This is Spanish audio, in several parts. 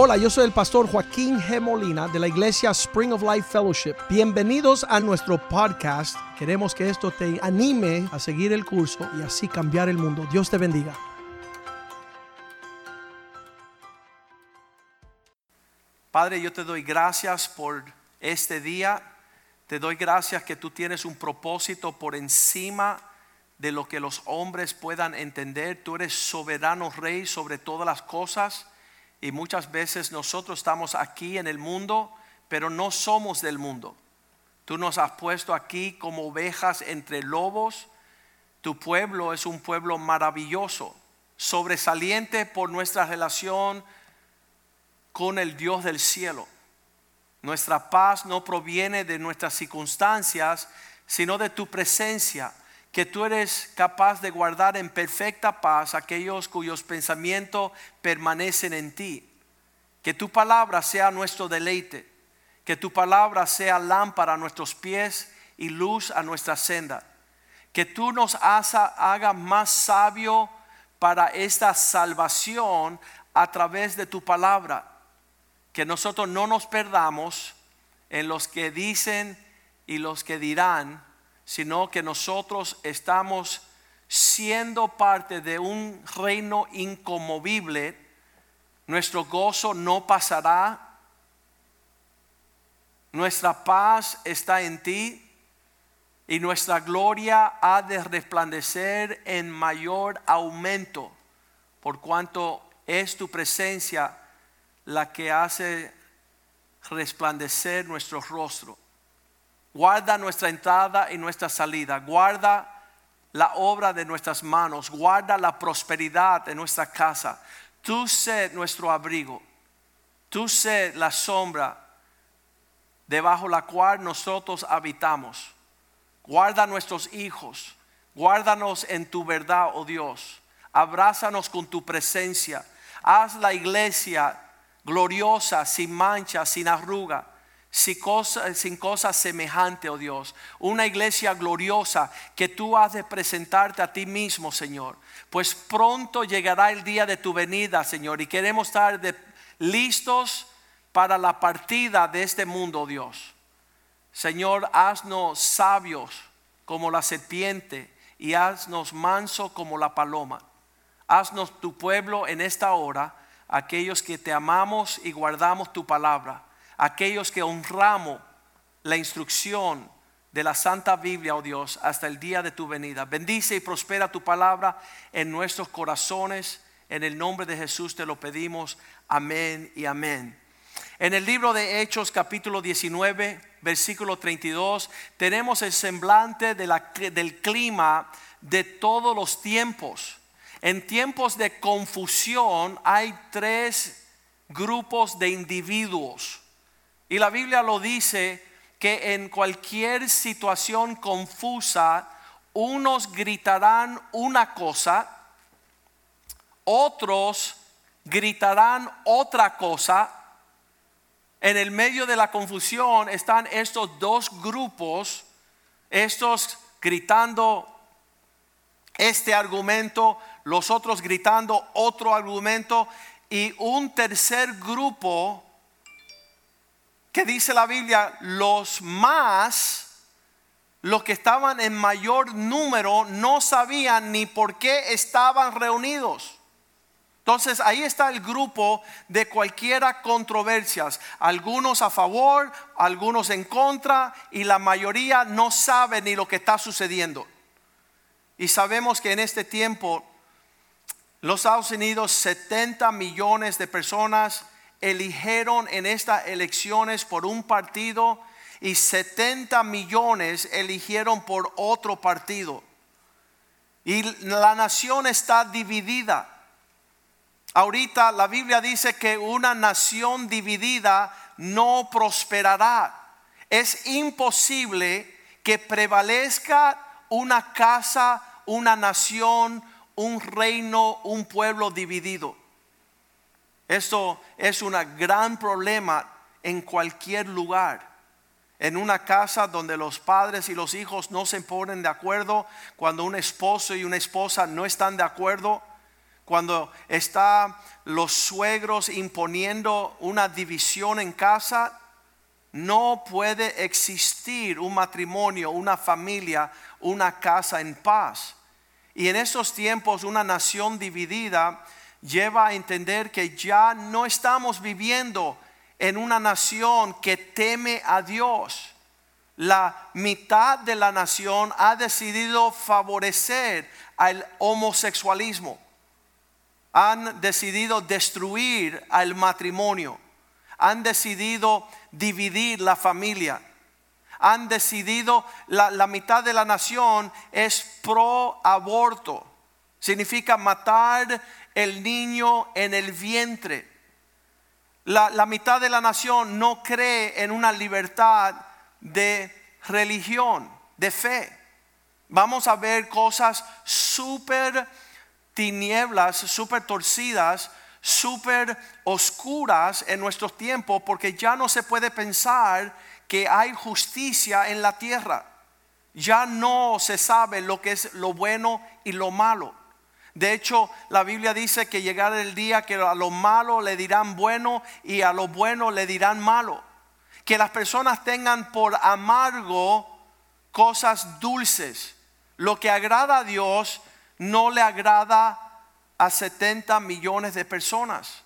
Hola, yo soy el pastor Joaquín G. Molina de la iglesia Spring of Life Fellowship. Bienvenidos a nuestro podcast. Queremos que esto te anime a seguir el curso y así cambiar el mundo. Dios te bendiga. Padre, yo te doy gracias por este día. Te doy gracias que tú tienes un propósito por encima de lo que los hombres puedan entender. Tú eres soberano rey sobre todas las cosas y muchas veces nosotros estamos aquí en el mundo, pero no somos del mundo. Tú nos has puesto aquí como ovejas entre lobos. Tu pueblo es un pueblo maravilloso, sobresaliente por nuestra relación con el Dios del cielo. Nuestra paz no proviene de nuestras circunstancias, sino de tu presencia, que tú eres capaz de guardar en perfecta paz aquellos cuyos pensamientos permanecen en ti. Que tu palabra sea nuestro deleite, que tu palabra sea lámpara a nuestros pies y luz a nuestra senda. Que tú nos haga más sabio para esta salvación a través de tu palabra que nosotros no nos perdamos en los que dicen y los que dirán, sino que nosotros estamos siendo parte de un reino incomovible, nuestro gozo no pasará, nuestra paz está en ti y nuestra gloria ha de resplandecer en mayor aumento, por cuanto es tu presencia la que hace resplandecer nuestro rostro. Guarda nuestra entrada y nuestra salida. Guarda la obra de nuestras manos. Guarda la prosperidad de nuestra casa. Tú sé nuestro abrigo. Tú sé la sombra debajo la cual nosotros habitamos. Guarda nuestros hijos. Guárdanos en tu verdad, oh Dios. Abrázanos con tu presencia. Haz la iglesia gloriosa, sin mancha, sin arruga, sin cosa, semejante, oh Dios. Una iglesia gloriosa que tú has de presentarte a ti mismo, Señor. Pues pronto llegará el día de tu venida, Señor, y queremos estar listos para la partida de este mundo, oh Dios. Señor, haznos sabios como la serpiente y haznos manso como la paloma. Haznos tu pueblo en esta hora aquellos que te amamos y guardamos tu palabra, aquellos que honramos la instrucción de la Santa Biblia, oh Dios, hasta el día de tu venida. Bendice y prospera tu palabra en nuestros corazones. En el nombre de Jesús te lo pedimos. Amén y amén. En el libro de Hechos capítulo 19, versículo 32, tenemos el semblante del clima de todos los tiempos. En tiempos de confusión hay tres grupos de individuos. Y la Biblia lo dice que en cualquier situación confusa, unos gritarán una cosa, otros gritarán otra cosa. En el medio de la confusión están estos dos grupos, estos gritando este argumento, los otros gritando otro argumento y un tercer grupo que dice la Biblia, los más, los que estaban en mayor número, no sabían ni por qué estaban reunidos. Entonces ahí está el grupo de cualquiera controversias, algunos a favor, algunos en contra y la mayoría no sabe ni lo que está sucediendo. Y sabemos que en este tiempo los Estados Unidos, 70 millones de personas eligieron en estas elecciones por un partido y 70 millones eligieron por otro partido. Y la nación está dividida. Ahorita la Biblia dice que una nación dividida no prosperará. Es imposible que prevalezca una casa, una nación, un reino, un pueblo dividido. Esto es un gran problema en cualquier lugar. En una casa donde los padres y los hijos no se ponen de acuerdo, cuando un esposo y una esposa no están de acuerdo, cuando está los suegros imponiendo una división en casa, no puede existir un matrimonio, una familia, una casa en paz. Y en estos tiempos una nación dividida lleva a entender que ya no estamos viviendo en una nación que teme a Dios. La mitad de la nación ha decidido favorecer al homosexualismo. Han decidido destruir al matrimonio. Han decidido dividir la familia. Han decidido, la, la mitad de la nación es pro aborto. Significa matar el niño en el vientre. La, mitad de la nación no cree en una libertad de religión, de fe. Vamos a ver cosas súper tinieblas, súper torcidas, súper oscuras en nuestros tiempos porque ya no se puede pensar que hay justicia en la tierra. Ya no se sabe lo que es lo bueno y lo malo. De hecho, la Biblia dice que llegará el día que a lo malo le dirán bueno y a lo bueno le dirán malo. Que las personas tengan por amargo cosas dulces. Lo que agrada a Dios no le agrada a 70 millones de personas.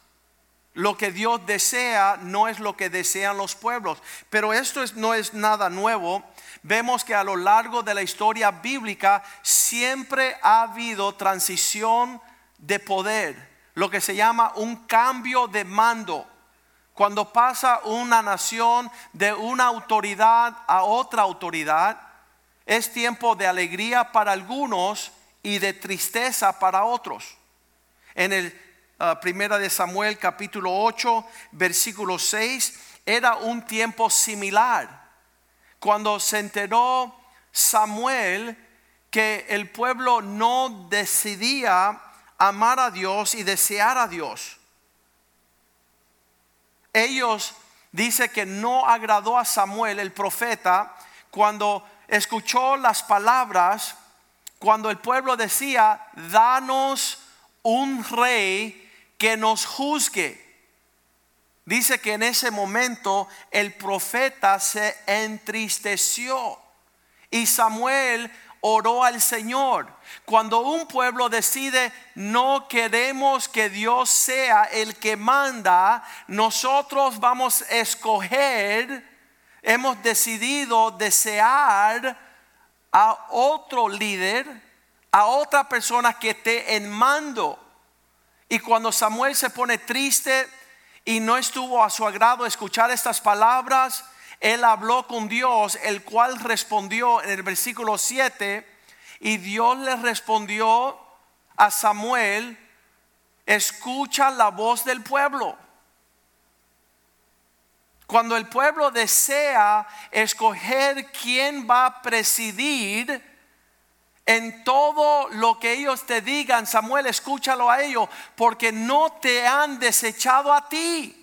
Lo que Dios desea no es lo que desean los pueblos. Pero esto no es nada nuevo. Vemos que a lo largo de la historia bíblica siempre ha habido transición de poder, lo que se llama un cambio de mando. Cuando pasa una nación de una autoridad a otra autoridad, es tiempo de alegría para algunos y de tristeza para otros. En el uh, primera de Samuel capítulo 8, versículo 6, era un tiempo similar. Cuando se enteró Samuel que el pueblo no decidía amar a Dios y desear a Dios. Ellos dice que no agradó a Samuel el profeta cuando escuchó las palabras cuando el pueblo decía, danos un rey que nos juzgue. Dice que en ese momento el profeta se entristeció y Samuel oró al Señor. Cuando un pueblo decide no queremos que Dios sea el que manda, nosotros vamos a escoger, hemos decidido desear a otro líder, a otra persona que esté en mando. Y cuando Samuel se pone triste y no estuvo a su agrado escuchar estas palabras, él habló con Dios, el cual respondió en el versículo 7, y Dios le respondió a Samuel, escucha la voz del pueblo. Cuando el pueblo desea escoger quién va a presidir, en todo lo que ellos te digan, Samuel, escúchalo a ellos, porque no te han desechado a ti.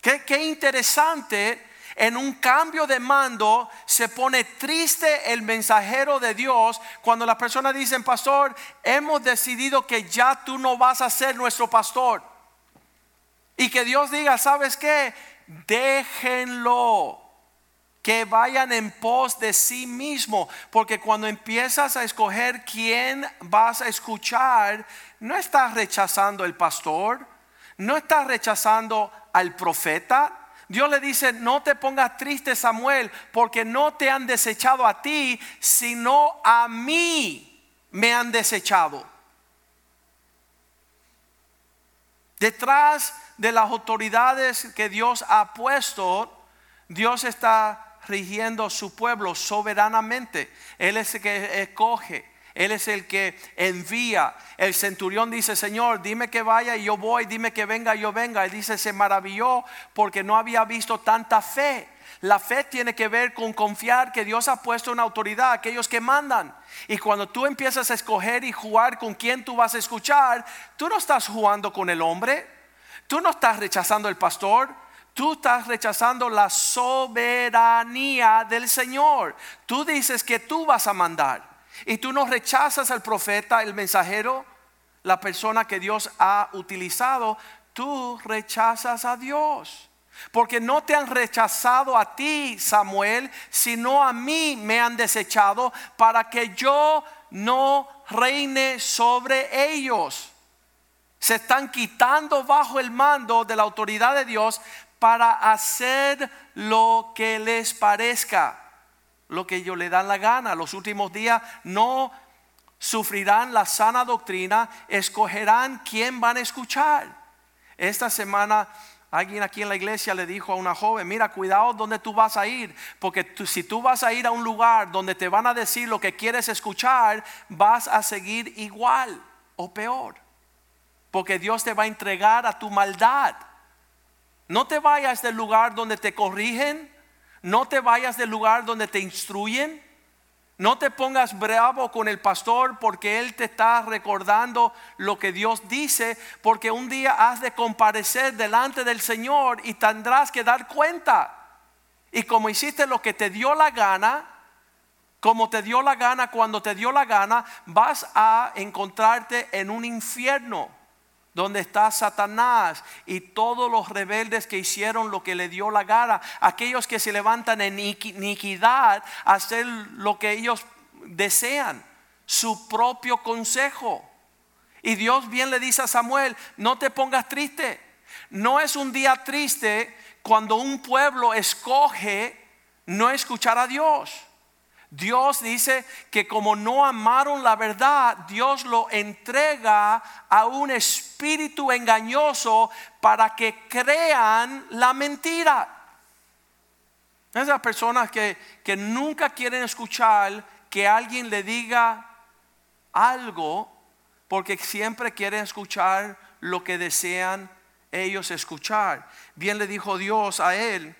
Qué, interesante en un cambio de mando se pone triste el mensajero de Dios cuando las personas dicen, pastor, hemos decidido que ya tú no vas a ser nuestro pastor. Y que Dios diga, ¿sabes qué? Déjenlo. Que vayan en pos de sí mismo. Porque cuando empiezas a escoger quién vas a escuchar, no estás rechazando el pastor, no estás rechazando al profeta. Dios le dice, no te pongas triste Samuel, porque no te han desechado a ti, sino a mí me han desechado. Detrás de las autoridades que Dios ha puesto, Dios está rigiendo su pueblo soberanamente. Él es el que escoge. Él es el que envía. El centurión dice, Señor, dime que vaya y yo voy, dime que venga y yo venga. Y dice, se maravilló porque no había visto tanta fe. La fe tiene que ver con confiar que Dios ha puesto una autoridad, aquellos que mandan. Y cuando tú empiezas a escoger y jugar con quién tú vas a escuchar, tú no estás jugando con el hombre, tú no estás rechazando el pastor, tú estás rechazando la soberanía del Señor. Tú dices que tú vas a mandar y tú no rechazas al profeta, el mensajero. la persona que Dios ha utilizado, tú rechazas a Dios. Porque no te han rechazado a ti, Samuel, sino a mí me han desechado para que yo no reine sobre ellos. Se están quitando bajo el mando de la autoridad de Dios para hacer lo que les parezca, lo que ellos le dan la gana. Los últimos días no sufrirán la sana doctrina, escogerán quién van a escuchar. Esta semana alguien aquí en la iglesia le dijo a una joven, mira, cuidado donde tú vas a ir, porque si tú vas a ir a un lugar donde te van a decir lo que quieres escuchar, vas a seguir igual o peor, porque Dios te va a entregar a tu maldad. No te vayas del lugar donde te corrigen, no te vayas del lugar donde te instruyen. No te pongas bravo con el pastor porque él te está recordando lo que Dios dice, porque un día has de comparecer delante del Señor y tendrás que dar cuenta. Y como hiciste lo que te dio la gana, como te dio la gana cuando te dio la gana, vas a encontrarte en un infierno donde está Satanás y todos los rebeldes que hicieron lo que le dio la gana, aquellos que se levantan en iniquidad a hacer lo que ellos desean, su propio consejo. Y Dios bien le dice a Samuel, no te pongas triste. No es un día triste cuando un pueblo escoge no escuchar a Dios. Dios dice que como no amaron la verdad, Dios lo entrega a un espíritu engañoso para que crean la mentira. Esas personas que, que nunca quieren escuchar que alguien le diga algo porque siempre quieren escuchar lo que desean ellos escuchar. Bien le dijo Dios a él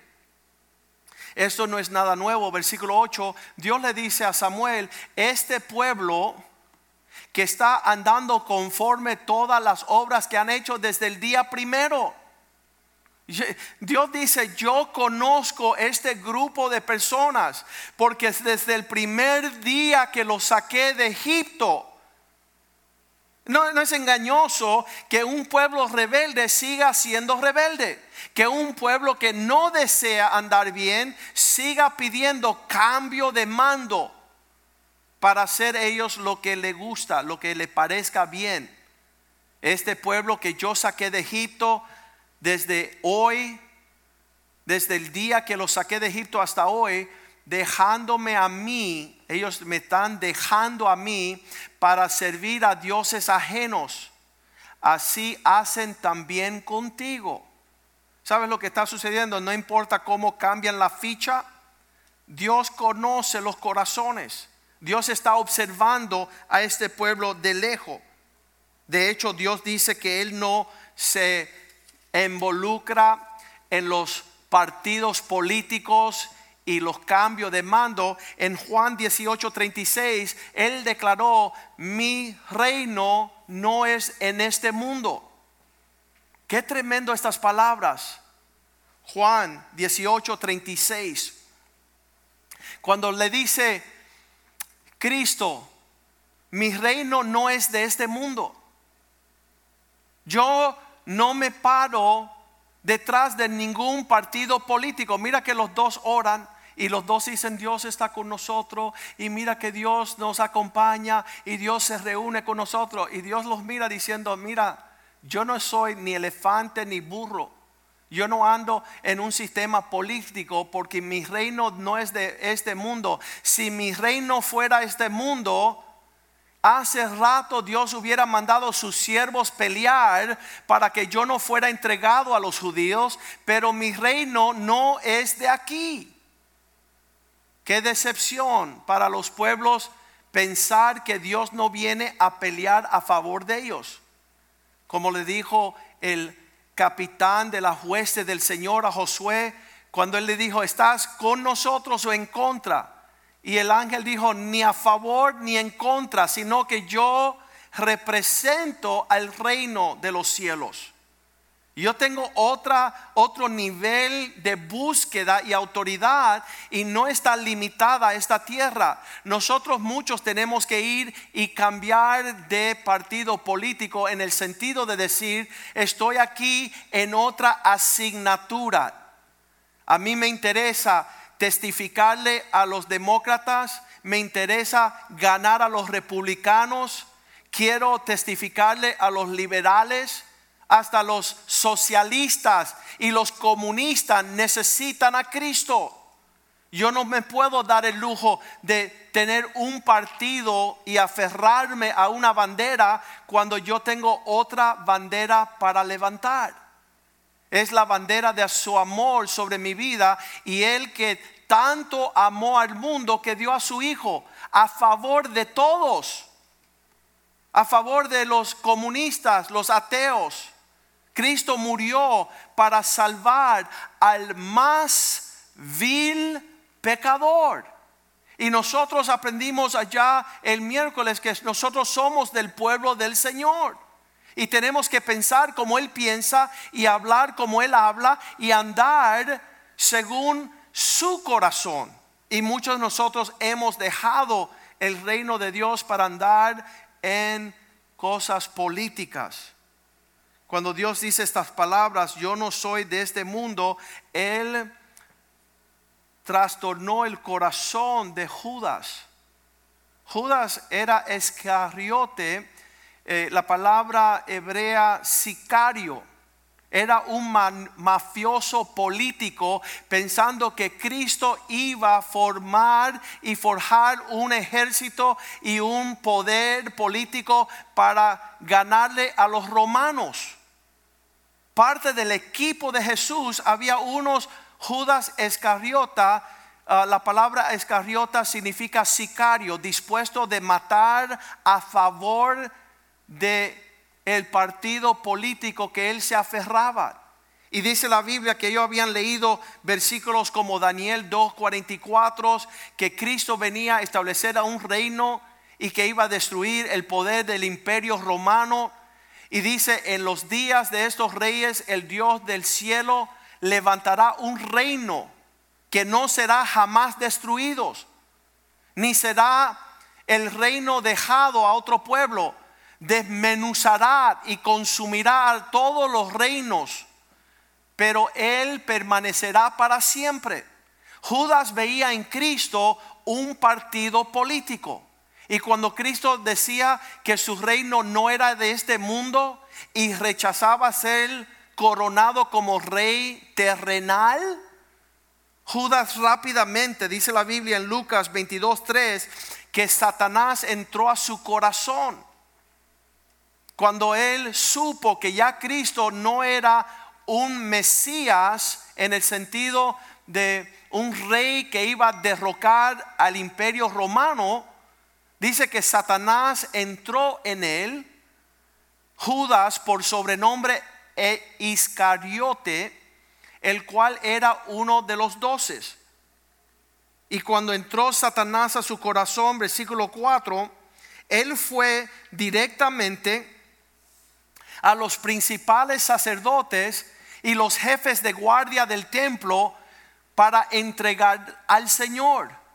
esto no es nada nuevo. Versículo 8, Dios le dice a Samuel, este pueblo que está andando conforme todas las obras que han hecho desde el día primero. Dios dice, yo conozco este grupo de personas porque desde el primer día que los saqué de Egipto, no, no, es engañoso que un pueblo rebelde siga siendo rebelde. Que un pueblo que no desea andar bien siga pidiendo cambio de mando para hacer ellos lo que le gusta, lo que le parezca bien. Este pueblo que yo saqué de Egipto desde hoy, desde el día que lo saqué de Egipto hasta hoy, dejándome a mí, ellos me están dejando a mí para servir a dioses ajenos. Así hacen también contigo. ¿Sabes lo que está sucediendo? No importa cómo cambian la ficha, Dios conoce los corazones. Dios está observando a este pueblo de lejos. De hecho, Dios dice que Él no se involucra en los partidos políticos y los cambios de mando, en Juan 18:36, Él declaró, mi reino no es en este mundo. Qué tremendo estas palabras. Juan 18:36. Cuando le dice Cristo, mi reino no es de este mundo. Yo no me paro detrás de ningún partido político. Mira que los dos oran y los dos dicen, Dios está con nosotros. Y mira que Dios nos acompaña y Dios se reúne con nosotros. Y Dios los mira diciendo, mira, yo no soy ni elefante ni burro. Yo no ando en un sistema político porque mi reino no es de este mundo. Si mi reino fuera este mundo, hace rato Dios hubiera mandado sus siervos pelear para que yo no fuera entregado a los judíos, pero mi reino no es de aquí. Qué decepción para los pueblos pensar que Dios no viene a pelear a favor de ellos. Como le dijo el capitán de la hueste del Señor a Josué, cuando él le dijo, ¿estás con nosotros o en contra? Y el ángel dijo, ni a favor ni en contra, sino que yo represento al reino de los cielos. Yo tengo otra, otro nivel de búsqueda y autoridad y no está limitada esta tierra. Nosotros muchos tenemos que ir y cambiar de partido político en el sentido de decir, estoy aquí en otra asignatura. A mí me interesa testificarle a los demócratas, me interesa ganar a los republicanos, quiero testificarle a los liberales hasta los socialistas y los comunistas necesitan a Cristo. Yo no me puedo dar el lujo de tener un partido y aferrarme a una bandera cuando yo tengo otra bandera para levantar. Es la bandera de su amor sobre mi vida y el que tanto amó al mundo que dio a su Hijo a favor de todos, a favor de los comunistas, los ateos Cristo murió para salvar al más vil pecador. Y nosotros aprendimos allá el miércoles que nosotros somos del pueblo del Señor. Y tenemos que pensar como Él piensa y hablar como Él habla y andar según su corazón. Y muchos de nosotros hemos dejado el reino de Dios para andar en cosas políticas. Cuando Dios dice estas palabras, yo no soy de este mundo, Él trastornó el corazón de Judas. Judas era escariote, eh, la palabra hebrea sicario. Era un mafioso político pensando que Cristo iba a formar y forjar un ejército y un poder político para ganarle a los romanos parte del equipo de Jesús había unos Judas Escariota. Ah, la palabra Escariota significa sicario, dispuesto de matar a favor de el partido político que él se aferraba. Y dice la Biblia que ellos habían leído versículos como Daniel 2:44, que Cristo venía a establecer a un reino y que iba a destruir el poder del imperio romano y dice, en los días de estos reyes, el Dios del cielo levantará un reino que no será jamás destruido, ni será el reino dejado a otro pueblo. Desmenuzará y consumirá todos los reinos, pero él permanecerá para siempre. Judas veía en Cristo un partido político. Y cuando Cristo decía que su reino no era de este mundo y rechazaba ser coronado como rey terrenal, Judas rápidamente, dice la Biblia en Lucas 22.3, que Satanás entró a su corazón. Cuando él supo que ya Cristo no era un Mesías en el sentido de un rey que iba a derrocar al imperio romano, Dice que Satanás entró en él, Judas por sobrenombre e Iscariote, el cual era uno de los doces. Y cuando entró Satanás a su corazón, versículo 4, él fue directamente a los principales sacerdotes y los jefes de guardia del templo para entregar al Señor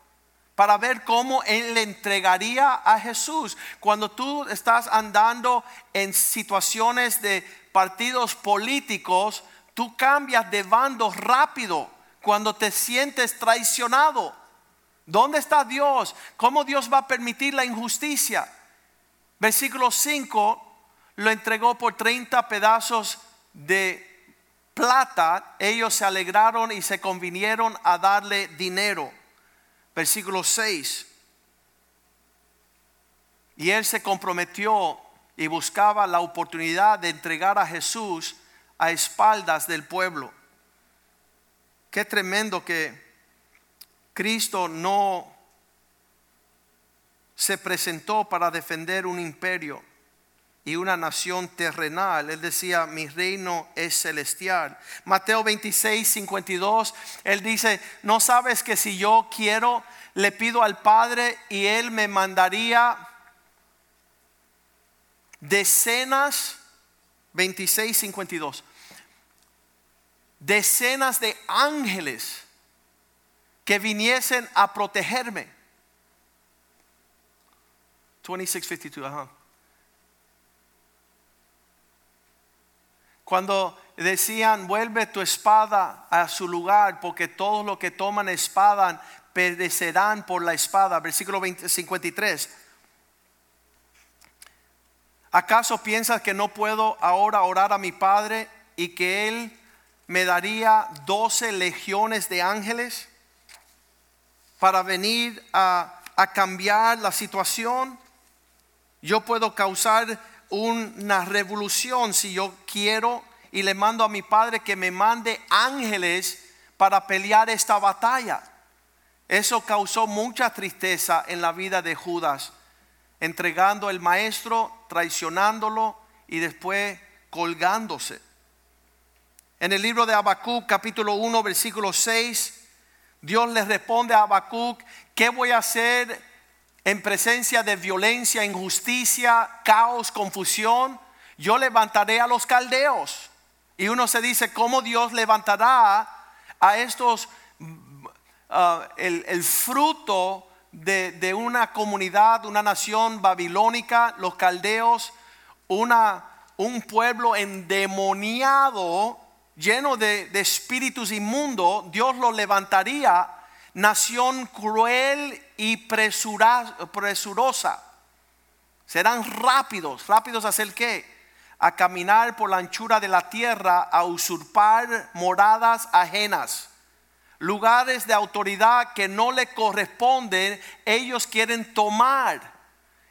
para ver cómo Él le entregaría a Jesús. Cuando tú estás andando en situaciones de partidos políticos, tú cambias de bando rápido cuando te sientes traicionado. ¿Dónde está Dios? ¿Cómo Dios va a permitir la injusticia? Versículo 5 lo entregó por 30 pedazos de plata. Ellos se alegraron y se convinieron a darle dinero versículo 6. Y él se comprometió y buscaba la oportunidad de entregar a Jesús a espaldas del pueblo. Qué tremendo que Cristo no se presentó para defender un imperio y una nación terrenal. Él decía, mi reino es celestial. Mateo 26, 52, él dice, no sabes que si yo quiero, le pido al Padre y él me mandaría decenas, 26, 52, decenas de ángeles que viniesen a protegerme. 2652, ajá. Cuando decían, vuelve tu espada a su lugar, porque todos los que toman espada perecerán por la espada. Versículo 53. ¿Acaso piensas que no puedo ahora orar a mi Padre y que Él me daría doce legiones de ángeles para venir a, a cambiar la situación? Yo puedo causar una revolución si yo quiero y le mando a mi Padre que me mande ángeles para pelear esta batalla. Eso causó mucha tristeza en la vida de Judas, entregando el maestro, traicionándolo y después colgándose. En el libro de Habacuc, capítulo 1, versículo 6, Dios le responde a Habacuc, ¿qué voy a hacer en presencia de violencia, injusticia, caos, confusión? Yo levantaré a los caldeos. Y uno se dice, ¿cómo Dios levantará a estos Ah, el, fruto de, una comunidad, una nación babilónica, los caldeos, una, un pueblo endemoniado, lleno de, espíritus inmundos, Dios lo levantaría, nación cruel y presurosa. Serán rápidos, rápidos a hacer qué? A caminar por la anchura de la tierra, a usurpar moradas ajenas lugares de autoridad que no le corresponden, ellos quieren tomar.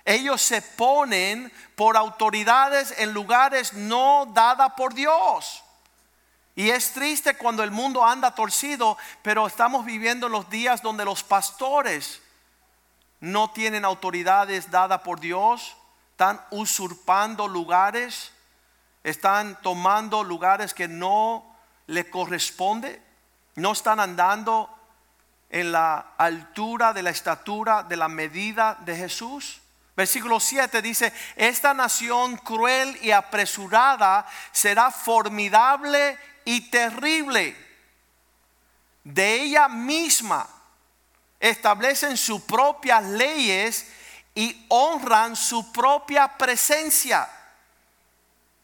Ellos se ponen por autoridades en lugares no dadas por Dios. Y es triste cuando el mundo anda torcido, pero estamos viviendo los días donde los pastores no tienen autoridades dadas por Dios, están usurpando lugares, están tomando lugares que no le corresponde no están andando en la altura de la estatura de la medida de Jesús. Versículo 7 dice, esta nación cruel y apresurada será formidable y terrible. De ella misma establecen sus propias leyes y honran su propia presencia.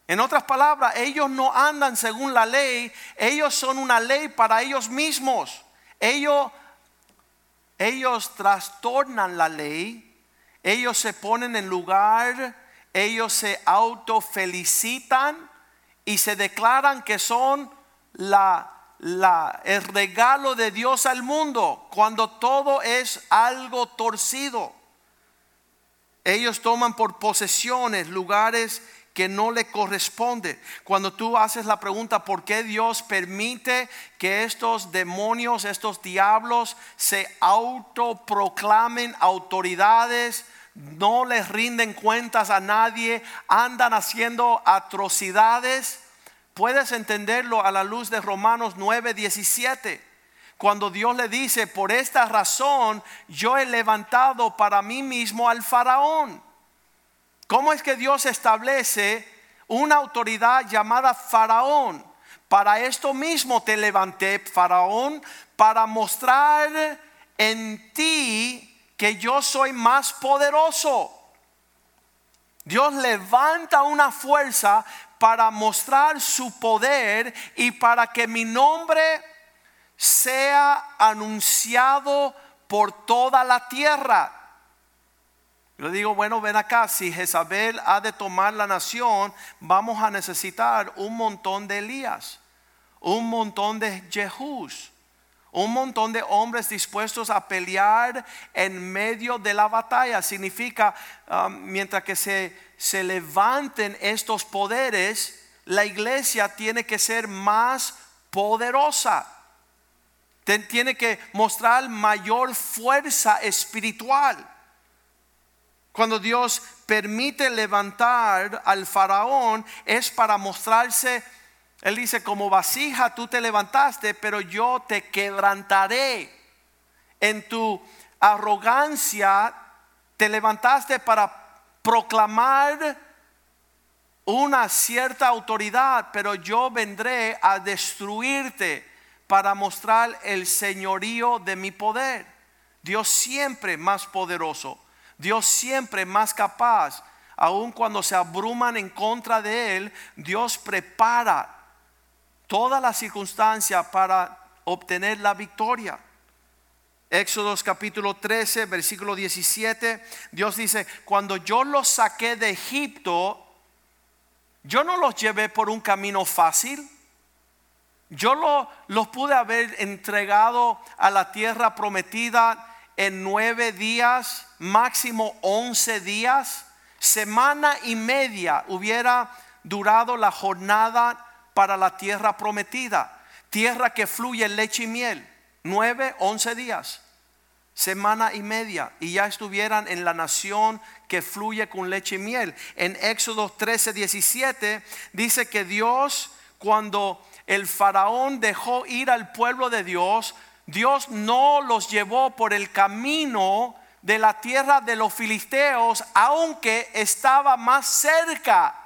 En otras palabras, ellos no andan según la ley, ellos son una ley para ellos mismos. Ellos, ellos trastornan la ley, ellos se ponen en lugar, ellos se autofelicitan y se declaran que son la, el regalo de Dios al mundo cuando todo es algo torcido. Ellos toman por posesiones lugares que no le corresponde. Cuando tú haces la pregunta, ¿por qué Dios permite que estos demonios, estos diablos se autoproclamen autoridades? No les rinden cuentas a nadie, andan haciendo atrocidades. Puedes entenderlo a la luz de Romanos 9, 17 cuando Dios le dice, por esta razón yo he levantado para mí mismo al faraón ¿Cómo es que Dios establece una autoridad llamada Faraón? Para esto mismo te levanté, Faraón, para mostrar en ti que yo soy más poderoso. Dios levanta una fuerza para mostrar su poder y para que mi nombre sea anunciado por toda la tierra. Yo digo, bueno, ven acá, si Jezabel ha de tomar la nación, vamos a necesitar un montón de Elías, un montón de Jehús, un montón de hombres dispuestos a pelear en medio de la batalla. Significa, um, mientras que se, se levanten estos poderes, la iglesia tiene que ser más poderosa. Tiene que mostrar mayor fuerza espiritual. Cuando Dios permite levantar al faraón es para mostrarse, Él dice, como vasija tú te levantaste, pero yo te quebrantaré. En tu arrogancia te levantaste para proclamar una cierta autoridad, pero yo vendré a destruirte para mostrar el señorío de mi poder. Dios siempre más poderoso, Dios siempre más capaz. Aun cuando se abruman en contra de Él, Dios prepara todas las circunstancias para obtener la victoria. Éxodos capítulo 13, versículo 17, Dios dice, cuando yo los saqué de Egipto, yo no los llevé por un camino fácil. Yo lo, los pude haber entregado a la tierra prometida en nueve días, máximo once días. Semana y media hubiera durado la jornada para la tierra prometida. Tierra que fluye leche y miel. Nueve, once días semana y media y ya estuvieran en la nación que fluye con leche y miel. En Éxodo 13, 17 dice que Dios, cuando el faraón dejó ir al pueblo de Dios, Dios no los llevó por el camino de la tierra de los filisteos, aunque estaba más cerca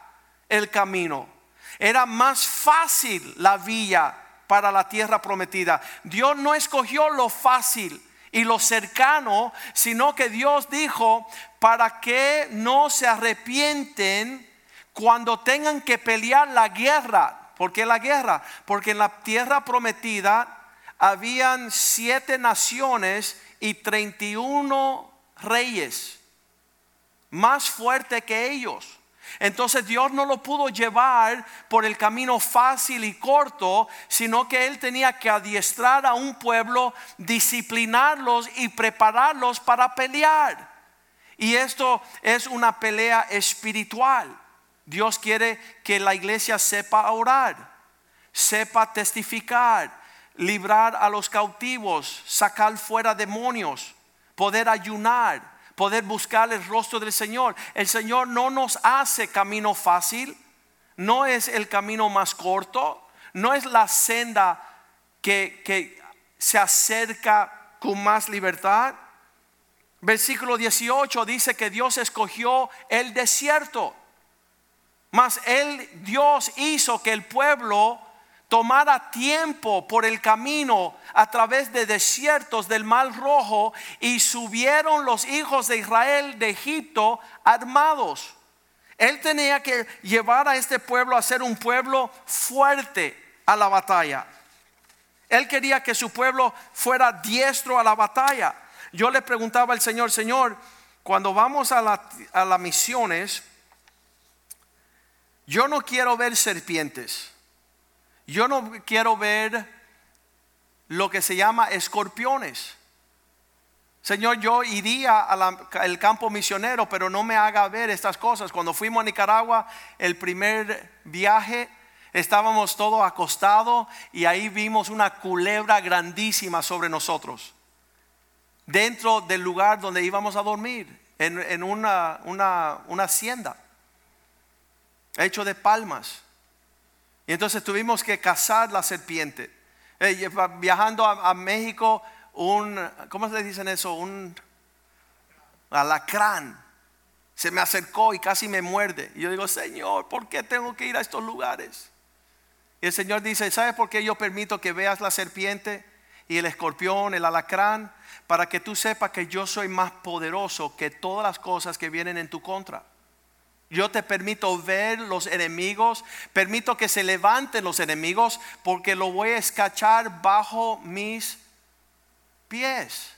el camino. Era más fácil la vía para la tierra prometida. Dios no escogió lo fácil y lo cercano, sino que Dios dijo para que no se arrepienten cuando tengan que pelear la guerra. ¿Por qué la guerra? Porque en la tierra prometida habían siete naciones y 31 reyes, más fuerte que ellos. Entonces Dios no lo pudo llevar por el camino fácil y corto, sino que Él tenía que adiestrar a un pueblo, disciplinarlos y prepararlos para pelear. Y esto es una pelea espiritual. Dios quiere que la iglesia sepa orar, sepa testificar, librar a los cautivos, sacar fuera demonios, poder ayunar poder buscar el rostro del Señor. El Señor no nos hace camino fácil, no es el camino más corto, no es la senda que, que se acerca con más libertad. Versículo 18 dice que Dios escogió el desierto. Mas él, Dios hizo que el pueblo tomara tiempo por el camino a través de desiertos del Mar Rojo y subieron los hijos de Israel de Egipto armados. Él tenía que llevar a este pueblo a ser un pueblo fuerte a la batalla. Él quería que su pueblo fuera diestro a la batalla. Yo le preguntaba al Señor, Señor, cuando vamos a, las misiones, yo no quiero ver serpientes. Yo no quiero ver lo que se llama escorpiones. Señor, yo iría al campo misionero, pero no me haga ver estas cosas. Cuando fuimos a Nicaragua, el primer viaje, estábamos todos acostados y ahí vimos una culebra grandísima sobre nosotros, dentro del lugar donde íbamos a dormir, en, una, una, hacienda, hecho de palmas. Y entonces tuvimos que cazar la serpiente. Eh, viajando a, México, un, ¿cómo se dicen eso? Un alacrán. Se me acercó y casi me muerde. Y yo digo, Señor, ¿por qué tengo que ir a estos lugares? Y el Señor dice, ¿sabes por qué yo permito que veas la serpiente y el escorpión, el alacrán? Para que tú sepas que yo soy más poderoso que todas las cosas que vienen en tu contra. Yo te permito ver los enemigos, permito que se levanten los enemigos porque lo voy a escachar bajo mis pies.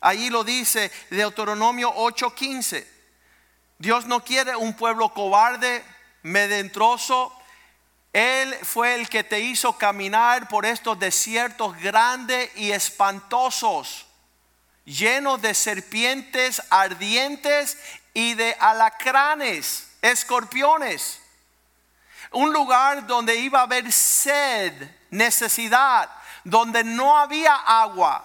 Ahí lo dice Deuteronomio 8:15. Dios no quiere un pueblo cobarde, medentroso. Él fue el que te hizo caminar por estos desiertos grandes y espantosos, llenos de serpientes ardientes y de alacranes, escorpiones. Un lugar donde iba a haber sed, necesidad, donde no había agua.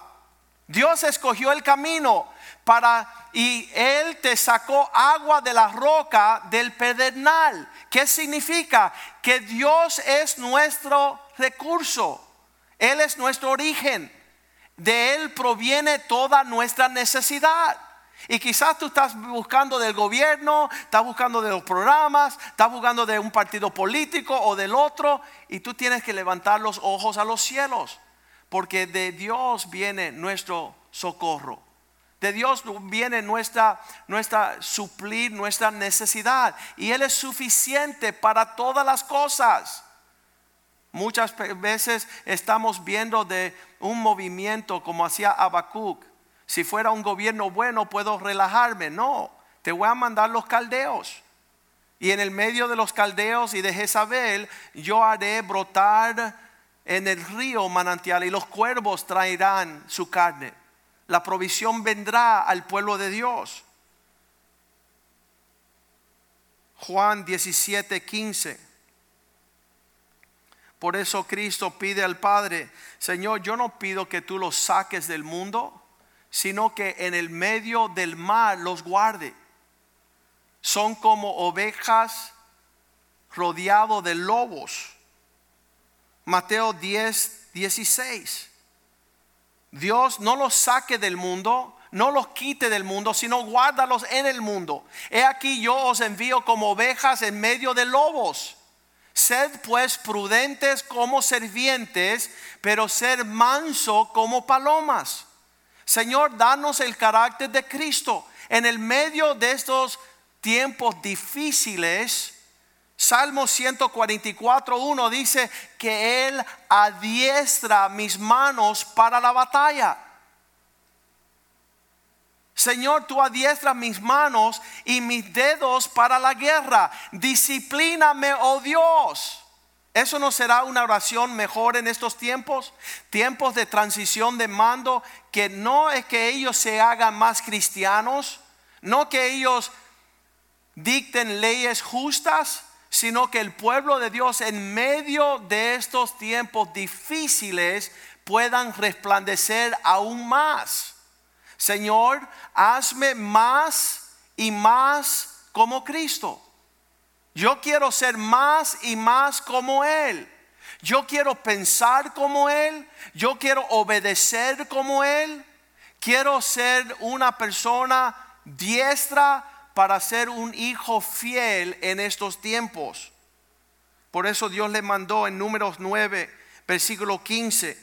Dios escogió el camino para y él te sacó agua de la roca del pedernal. ¿Qué significa? Que Dios es nuestro recurso. Él es nuestro origen. De él proviene toda nuestra necesidad. Y quizás tú estás buscando del gobierno, estás buscando de los programas, estás buscando de un partido político o del otro, y tú tienes que levantar los ojos a los cielos, porque de Dios viene nuestro socorro. De Dios viene nuestra, suplir nuestra necesidad. Y Él es suficiente para todas las cosas. Muchas veces estamos viendo de un movimiento como hacía Habacuc. Si fuera un gobierno bueno, puedo relajarme. No, te voy a mandar los caldeos. Y en el medio de los caldeos y de Jezabel, yo haré brotar en el río manantial y los cuervos traerán su carne la provisión vendrá al pueblo de Dios. Juan 17, 15. Por eso Cristo pide al Padre, Señor, yo no pido que tú los saques del mundo, sino que en el medio del mar los guarde. Son como ovejas rodeados de lobos. Mateo 10, 16. Dios no los saque del mundo, no los quite del mundo, sino guárdalos en el mundo. He aquí yo os envío como ovejas en medio de lobos. Sed pues prudentes como servientes, pero ser manso como palomas. Señor, danos el carácter de Cristo. En el medio de estos tiempos difíciles, Salmo 144.1 dice que Él adiestra mis manos para la batalla. Señor, tú adiestras mis manos y mis dedos para la guerra. Disciplíname, oh Dios. ¿Eso no será una oración mejor en estos tiempos? Tiempos de transición de mando, que no es que ellos se hagan más cristianos, no que ellos dicten leyes justas, sino que el pueblo de Dios en medio de estos tiempos difíciles puedan resplandecer aún más. Señor, hazme más y más como Cristo. Yo quiero ser más y más como Él. Yo quiero pensar como Él. Yo quiero obedecer como Él. Quiero ser una persona diestra para ser un hijo fiel en estos tiempos. Por eso Dios le mandó en números 9, versículo 15,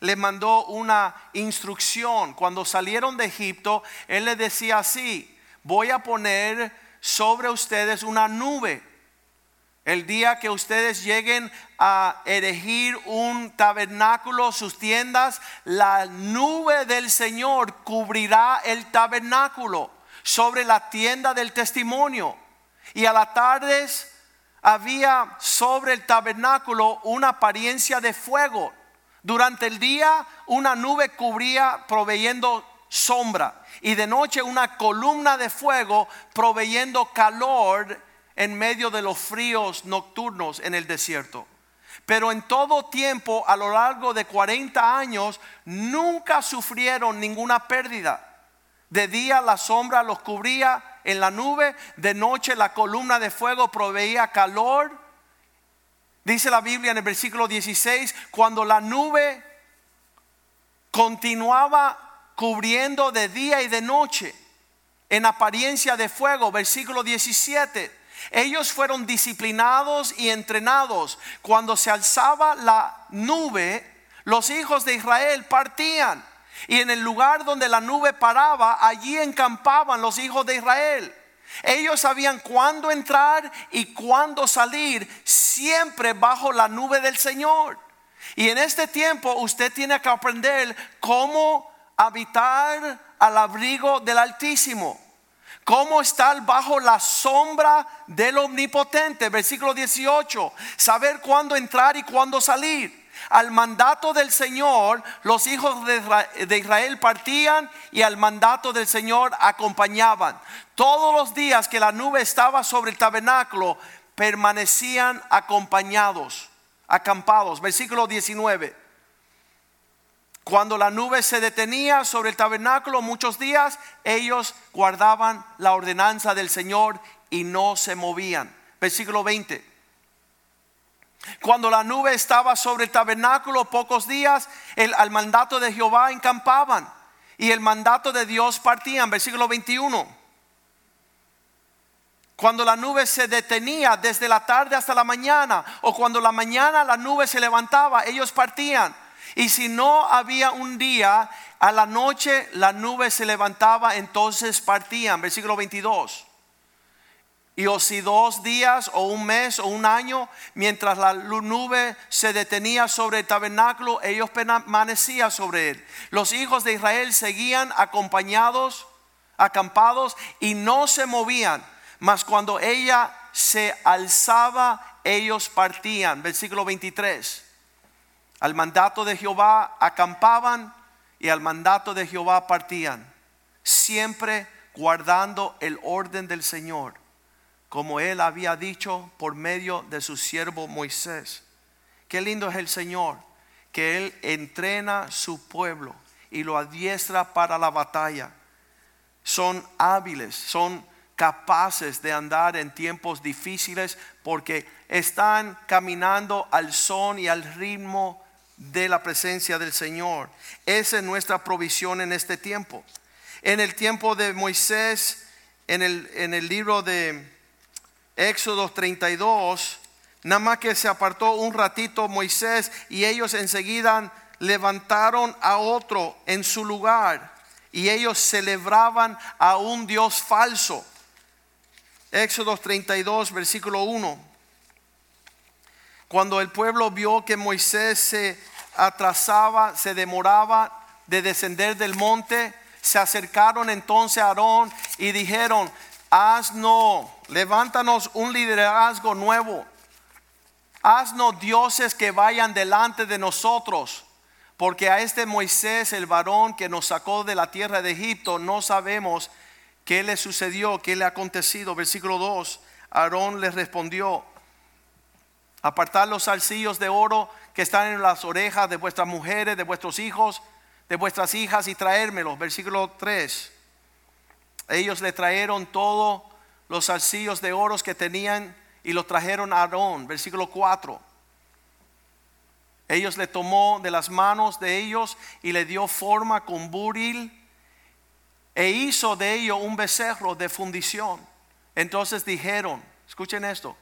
le mandó una instrucción. Cuando salieron de Egipto, Él le decía así, voy a poner sobre ustedes una nube. El día que ustedes lleguen a erigir un tabernáculo, sus tiendas, la nube del Señor cubrirá el tabernáculo sobre la tienda del testimonio. Y a las tardes había sobre el tabernáculo una apariencia de fuego. Durante el día una nube cubría proveyendo sombra y de noche una columna de fuego proveyendo calor en medio de los fríos nocturnos en el desierto. Pero en todo tiempo, a lo largo de 40 años, nunca sufrieron ninguna pérdida. De día la sombra los cubría en la nube, de noche la columna de fuego proveía calor. Dice la Biblia en el versículo 16, cuando la nube continuaba cubriendo de día y de noche en apariencia de fuego, versículo 17. Ellos fueron disciplinados y entrenados. Cuando se alzaba la nube, los hijos de Israel partían y en el lugar donde la nube paraba, allí encampaban los hijos de Israel. Ellos sabían cuándo entrar y cuándo salir, siempre bajo la nube del Señor. Y en este tiempo usted tiene que aprender cómo habitar al abrigo del Altísimo. Cómo estar bajo la sombra del Omnipotente. Versículo 18. Saber cuándo entrar y cuándo salir. Al mandato del Señor, los hijos de Israel partían y al mandato del Señor acompañaban. Todos los días que la nube estaba sobre el tabernáculo, permanecían acompañados, acampados. Versículo 19. Cuando la nube se detenía sobre el tabernáculo muchos días, ellos guardaban la ordenanza del Señor y no se movían. Versículo 20. Cuando la nube estaba sobre el tabernáculo pocos días, el, al mandato de Jehová encampaban. y el mandato de Dios partían. Versículo 21. Cuando la nube se detenía desde la tarde hasta la mañana, o cuando la mañana la nube se levantaba, ellos partían. Y si no había un día, a la noche la nube se levantaba, entonces partían. Versículo 22. Y o si dos días o un mes o un año, mientras la nube se detenía sobre el tabernáculo, ellos permanecían sobre él. Los hijos de Israel seguían acompañados, acampados y no se movían. Mas cuando ella se alzaba, ellos partían. Versículo 23. Al mandato de Jehová acampaban y al mandato de Jehová partían. Siempre guardando el orden del Señor como él había dicho por medio de su siervo Moisés. Qué lindo es el Señor, que Él entrena su pueblo y lo adiestra para la batalla. Son hábiles, son capaces de andar en tiempos difíciles porque están caminando al son y al ritmo de la presencia del Señor. Esa es nuestra provisión en este tiempo. En el tiempo de Moisés, en el, en el libro de Éxodo 32, nada más que se apartó un ratito Moisés y ellos enseguida levantaron a otro en su lugar y ellos celebraban a un Dios falso. Éxodo 32, versículo 1. Cuando el pueblo vio que Moisés se atrasaba, se demoraba de descender del monte, se acercaron entonces a Aarón y dijeron, haznos, levántanos un liderazgo nuevo. Haznos dioses que vayan delante de nosotros. Porque a este Moisés, el varón que nos sacó de la tierra de Egipto, no sabemos qué le sucedió, qué le ha acontecido. Versículo 2. Aarón le respondió, apartar los zarcillos de oro que están en las orejas de vuestras mujeres, de vuestros hijos, de vuestras hijas y traérmelos. Versículo 3. Ellos le trajeron todos los arcillos de oros que tenían y los trajeron a Aarón, versículo 4. Ellos le tomó de las manos de ellos y le dio forma con buril e hizo de ello un becerro de fundición. Entonces dijeron, escuchen esto,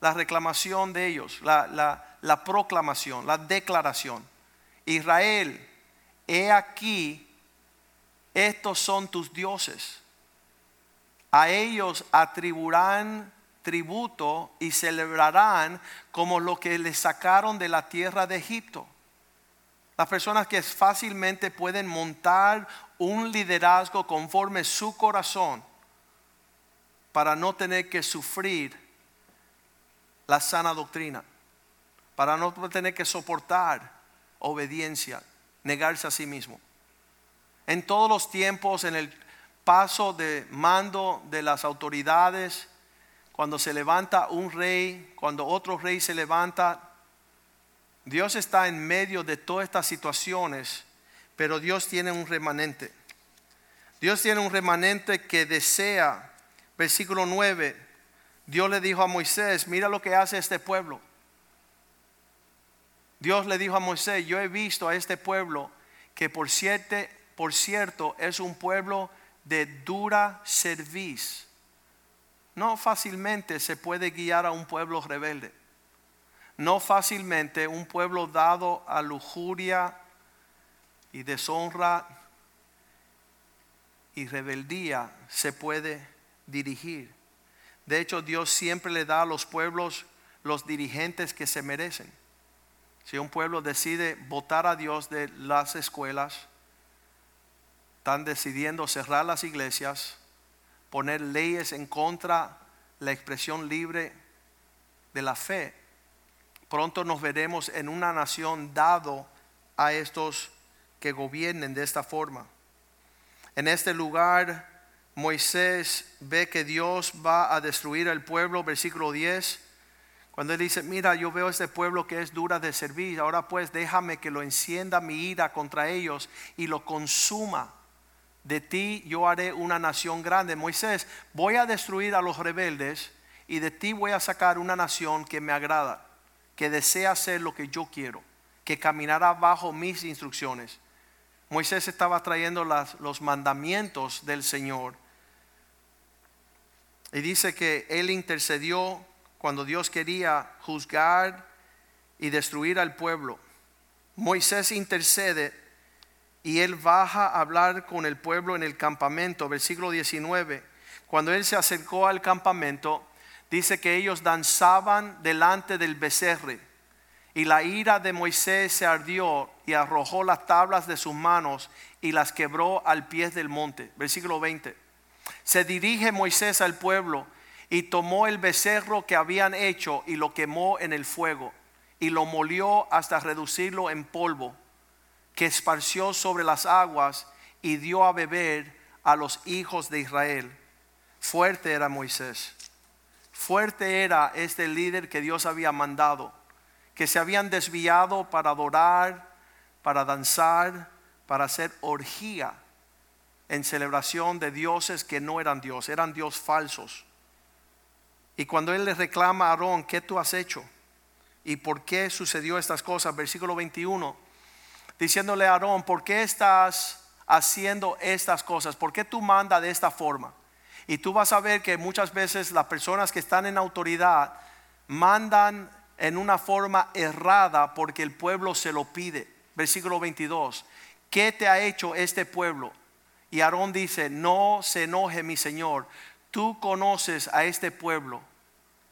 la reclamación de ellos, la, la proclamación, la declaración. Israel, he aquí estos son tus dioses. A ellos atribuirán tributo y celebrarán como lo que les sacaron de la tierra de Egipto. Las personas que fácilmente pueden montar un liderazgo conforme su corazón para no tener que sufrir la sana doctrina, para no tener que soportar obediencia, negarse a sí mismo en todos los tiempos, en el paso de mando de las autoridades, cuando se levanta un rey, cuando otro rey se levanta, Dios está en medio de todas estas situaciones, pero Dios tiene un remanente. Dios tiene un remanente que desea, versículo 9, Dios le dijo a Moisés, mira lo que hace este pueblo. Dios le dijo a Moisés, yo he visto a este pueblo que por siete por cierto, es un pueblo de dura cerviz. No fácilmente se puede guiar a un pueblo rebelde. No fácilmente un pueblo dado a lujuria y deshonra y rebeldía se puede dirigir. De hecho, Dios siempre le da a los pueblos los dirigentes que se merecen. Si un pueblo decide votar a Dios de las escuelas, están decidiendo cerrar las iglesias, poner leyes en contra la expresión libre de la fe. Pronto nos veremos en una nación dado a estos que gobiernen de esta forma. En este lugar Moisés ve que Dios va a destruir el pueblo, versículo 10. Cuando él dice, mira, yo veo este pueblo que es dura de servir, ahora pues déjame que lo encienda mi ira contra ellos y lo consuma de ti yo haré una nación grande. Moisés, voy a destruir a los rebeldes y de ti voy a sacar una nación que me agrada, que desea hacer lo que yo quiero, que caminará bajo mis instrucciones. Moisés estaba trayendo los mandamientos del Señor. Y dice que él intercedió cuando Dios quería juzgar y destruir al pueblo. Moisés intercede y él baja a hablar con el pueblo en el campamento, versículo 19. Cuando él se acercó al campamento, dice que ellos danzaban delante del becerre. Y la ira de Moisés se ardió y arrojó las tablas de sus manos y las quebró al pie del monte. Versículo 20. Se dirige Moisés al pueblo y tomó el becerro que habían hecho y lo quemó en el fuego y lo molió hasta reducirlo en polvo que esparció sobre las aguas y dio a beber a los hijos de Israel. Fuerte era Moisés. Fuerte era este líder que Dios había mandado, que se habían desviado para adorar, para danzar, para hacer orgía en celebración de dioses que no eran Dios, eran Dios falsos. Y cuando él le reclama a Aarón, ¿qué tú has hecho? ¿Y por qué sucedió estas cosas? Versículo 21, diciéndole a Aarón, ¿por qué estás haciendo estas cosas? ¿Por qué tú mandas de esta forma? Y tú vas a ver que muchas veces las personas que están en autoridad mandan en una forma errada porque el pueblo se lo pide. Versículo 22. ¿Qué te ha hecho este pueblo? Y Aarón dice, no se enoje mi Señor. Tú conoces a este pueblo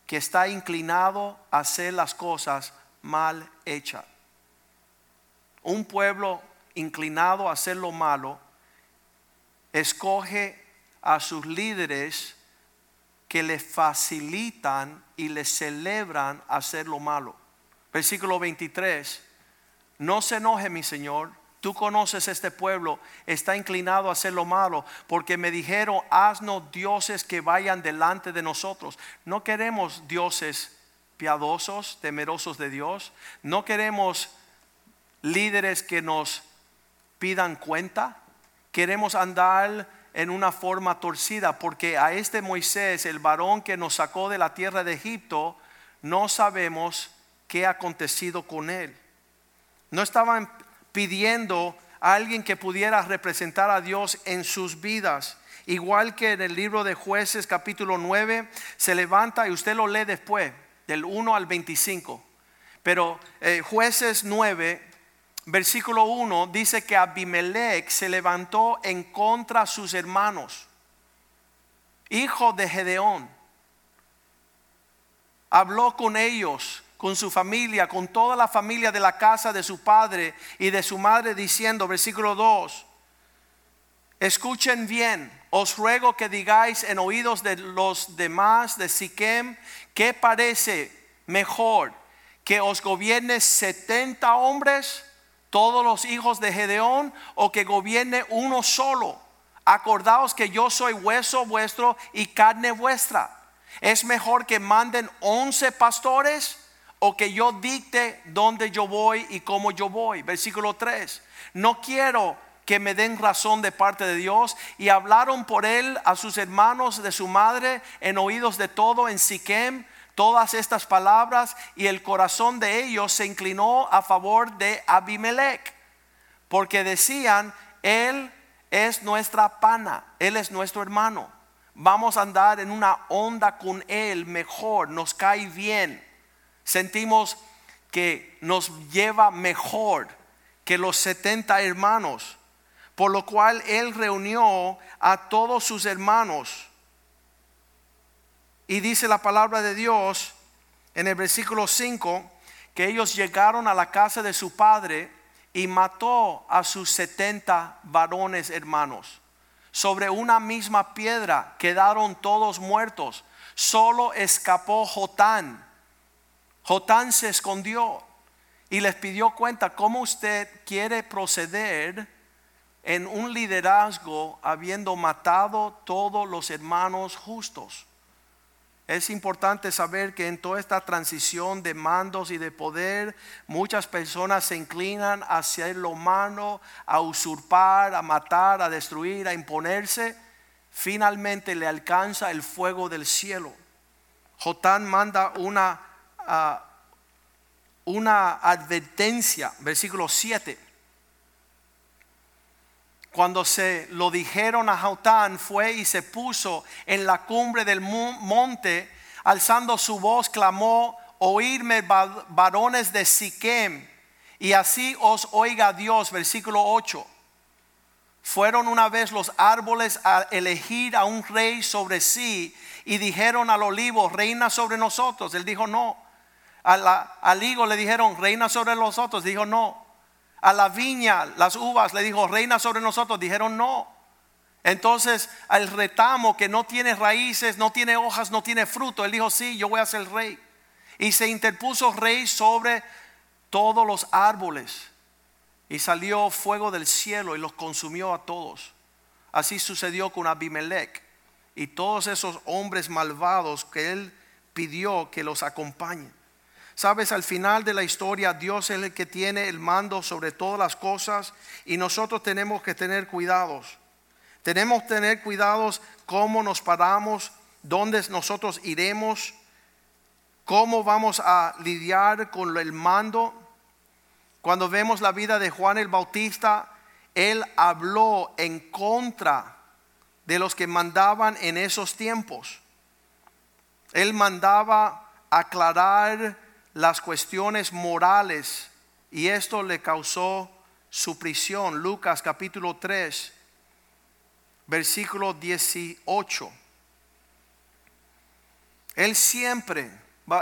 que está inclinado a hacer las cosas mal hechas. Un pueblo inclinado a hacer lo malo escoge a sus líderes que le facilitan y le celebran hacer lo malo. Versículo 23. No se enoje mi Señor, tú conoces este pueblo, está inclinado a hacer lo malo, porque me dijeron, haznos dioses que vayan delante de nosotros. No queremos dioses piadosos, temerosos de Dios. No queremos líderes que nos pidan cuenta. Queremos andar en una forma torcida, porque a este Moisés, el varón que nos sacó de la tierra de Egipto, no sabemos qué ha acontecido con él. No estaban pidiendo a alguien que pudiera representar a Dios en sus vidas. Igual que en el libro de jueces capítulo 9 se levanta y usted lo lee después, del 1 al 25. Pero eh, jueces 9, versículo 1 dice que Abimelech se levantó en contra de sus hermanos, hijo de Gedeón. Habló con ellos con su familia, con toda la familia de la casa de su padre y de su madre, diciendo, versículo 2, escuchen bien, os ruego que digáis en oídos de los demás de Siquem, ¿qué parece mejor? Que os gobierne 70 hombres, todos los hijos de Gedeón, o que gobierne uno solo. Acordaos que yo soy hueso vuestro y carne vuestra. Es mejor que manden 11 pastores o que yo dicte dónde yo voy y cómo yo voy. Versículo 3. No quiero que me den razón de parte de Dios. Y hablaron por él a sus hermanos de su madre en oídos de todo en Siquem todas estas palabras y el corazón de ellos se inclinó a favor de Abimelech. Porque decían, él es nuestra pana, él es nuestro hermano. Vamos a andar en una onda con él mejor, nos cae bien sentimos que nos lleva mejor que los 70 hermanos, por lo cual él reunió a todos sus hermanos. Y dice la palabra de Dios en el versículo 5 que ellos llegaron a la casa de su padre y mató a sus 70 varones hermanos. Sobre una misma piedra quedaron todos muertos. Solo escapó Jotán Jotán se escondió y les pidió cuenta cómo usted quiere proceder en un liderazgo habiendo matado todos los hermanos justos. Es importante saber que en toda esta transición de mandos y de poder, muchas personas se inclinan hacia lo humano, a usurpar, a matar, a destruir, a imponerse. Finalmente le alcanza el fuego del cielo. Jotán manda una uh, una advertencia, versículo 7. Cuando se lo dijeron a Jaután, fue y se puso en la cumbre del monte, alzando su voz, clamó, oírme varones de Siquem, y así os oiga Dios, versículo 8. Fueron una vez los árboles a elegir a un rey sobre sí y dijeron al olivo, reina sobre nosotros. Él dijo no. al higo le dijeron, reina sobre nosotros. Dijo no. A la viña, las uvas, le dijo, reina sobre nosotros. Dijeron no. Entonces al retamo que no tiene raíces, no tiene hojas, no tiene fruto, él dijo, sí, yo voy a ser rey. Y se interpuso rey sobre todos los árboles. Y salió fuego del cielo y los consumió a todos. Así sucedió con Abimelech y todos esos hombres malvados que él pidió que los acompañen. Sabes, al final de la historia Dios es el que tiene el mando sobre todas las cosas y nosotros tenemos que tener cuidados. Tenemos que tener cuidados cómo nos paramos, dónde nosotros iremos, cómo vamos a lidiar con el mando cuando vemos la vida de Juan el Bautista, él habló en contra de los que mandaban en esos tiempos. Él mandaba aclarar las cuestiones morales y esto le causó su prisión. Lucas capítulo 3, versículo 18. Él siempre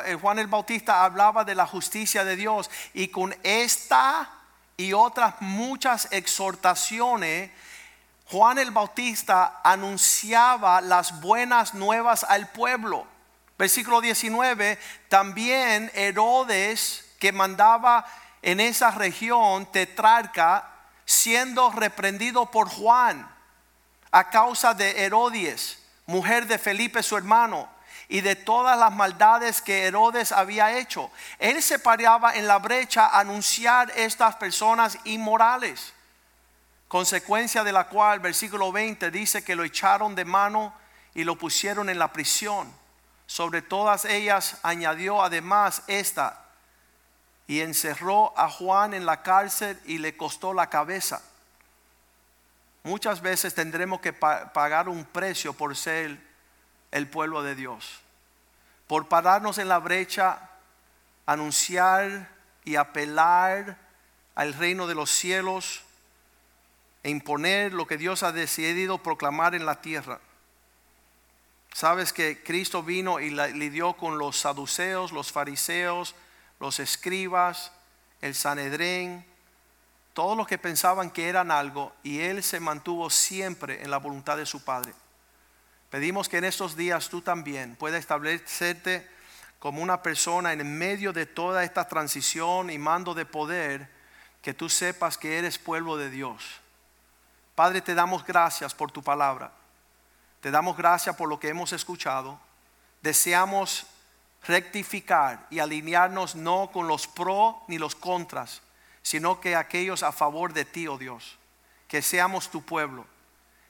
eh, Juan el Bautista hablaba de la justicia de Dios y con esta y otras muchas exhortaciones, Juan el Bautista anunciaba las buenas nuevas al pueblo. Versículo 19, también Herodes que mandaba en esa región tetrarca, siendo reprendido por Juan a causa de Herodes, mujer de Felipe su hermano y de todas las maldades que Herodes había hecho. Él se paraba en la brecha a anunciar estas personas inmorales. Consecuencia de la cual, versículo 20 dice que lo echaron de mano y lo pusieron en la prisión. Sobre todas ellas añadió además esta y encerró a Juan en la cárcel y le costó la cabeza. Muchas veces tendremos que pagar un precio por ser el pueblo de Dios. Por pararnos en la brecha, anunciar y apelar al reino de los cielos e imponer lo que Dios ha decidido proclamar en la tierra. Sabes que Cristo vino y lidió con los saduceos, los fariseos, los escribas, el Sanedrén, todos los que pensaban que eran algo, y Él se mantuvo siempre en la voluntad de su Padre. Pedimos que en estos días tú también puedas establecerte como una persona en medio de toda esta transición y mando de poder, que tú sepas que eres pueblo de Dios. Padre, te damos gracias por tu palabra. Te damos gracias por lo que hemos escuchado. Deseamos rectificar y alinearnos no con los pro ni los contras, sino que aquellos a favor de ti, oh Dios. Que seamos tu pueblo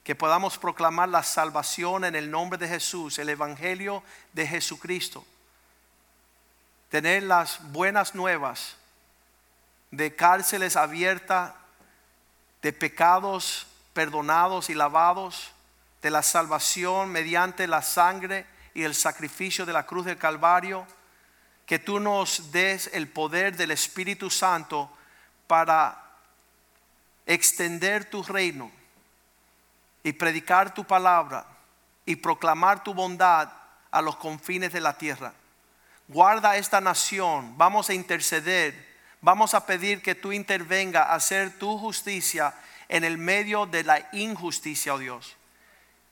que podamos proclamar la salvación en el nombre de Jesús, el Evangelio de Jesucristo. Tener las buenas nuevas de cárceles abiertas, de pecados perdonados y lavados, de la salvación mediante la sangre y el sacrificio de la cruz del Calvario, que tú nos des el poder del Espíritu Santo para extender tu reino y predicar tu palabra y proclamar tu bondad a los confines de la tierra. Guarda esta nación, vamos a interceder, vamos a pedir que tú intervenga a hacer tu justicia en el medio de la injusticia, oh Dios.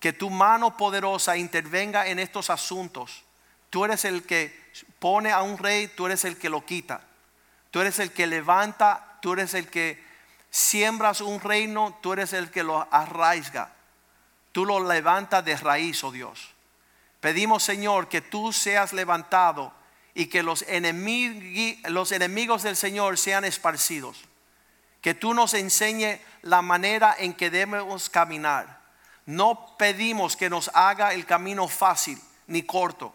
Que tu mano poderosa intervenga en estos asuntos. Tú eres el que pone a un rey, tú eres el que lo quita. Tú eres el que levanta, tú eres el que siembras un reino, tú eres el que lo arraiga tú lo levantas de raíz, oh Dios. Pedimos, Señor, que tú seas levantado y que los, enemigos, del Señor sean esparcidos. Que tú nos enseñe la manera en que debemos caminar. No pedimos que nos haga el camino fácil ni corto,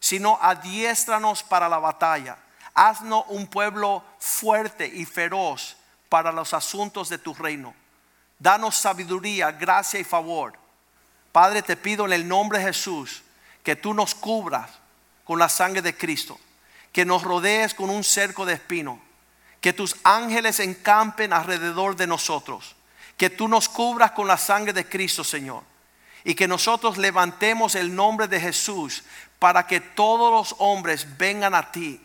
sino adiéstranos para la batalla. Haznos un pueblo fuerte y feroz para los asuntos de tu reino Danos sabiduría, gracia y favor. Padre, te pido en el nombre de Jesús que tú nos cubras con la sangre de Cristo, que nos rodees con un cerco de espino, que tus ángeles encampen alrededor de nosotros, que tú nos cubras con la sangre de Cristo, Señor, y que nosotros levantemos el nombre de Jesús para que todos los hombres vengan a ti,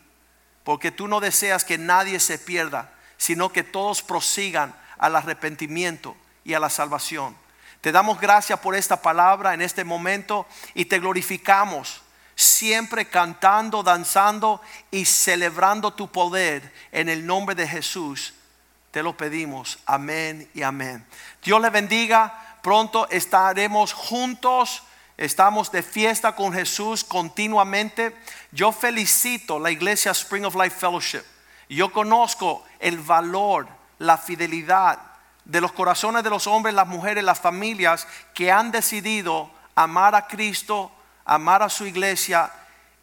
porque tú no deseas que nadie se pierda, sino que todos prosigan al arrepentimiento y a la salvación. Te damos gracias por esta palabra en este momento y te glorificamos siempre cantando, danzando y celebrando tu poder en el nombre de Jesús. Te lo pedimos. Amén y amén. Dios le bendiga. Pronto estaremos juntos. Estamos de fiesta con Jesús continuamente. Yo felicito la iglesia Spring of Life Fellowship. Yo conozco el valor, la fidelidad de los corazones de los hombres, las mujeres, las familias que han decidido amar a Cristo, amar a su iglesia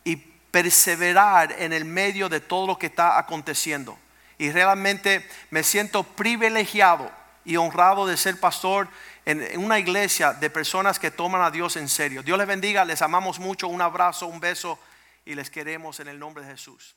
y perseverar en el medio de todo lo que está aconteciendo. Y realmente me siento privilegiado y honrado de ser pastor en una iglesia de personas que toman a Dios en serio. Dios les bendiga, les amamos mucho, un abrazo, un beso y les queremos en el nombre de Jesús.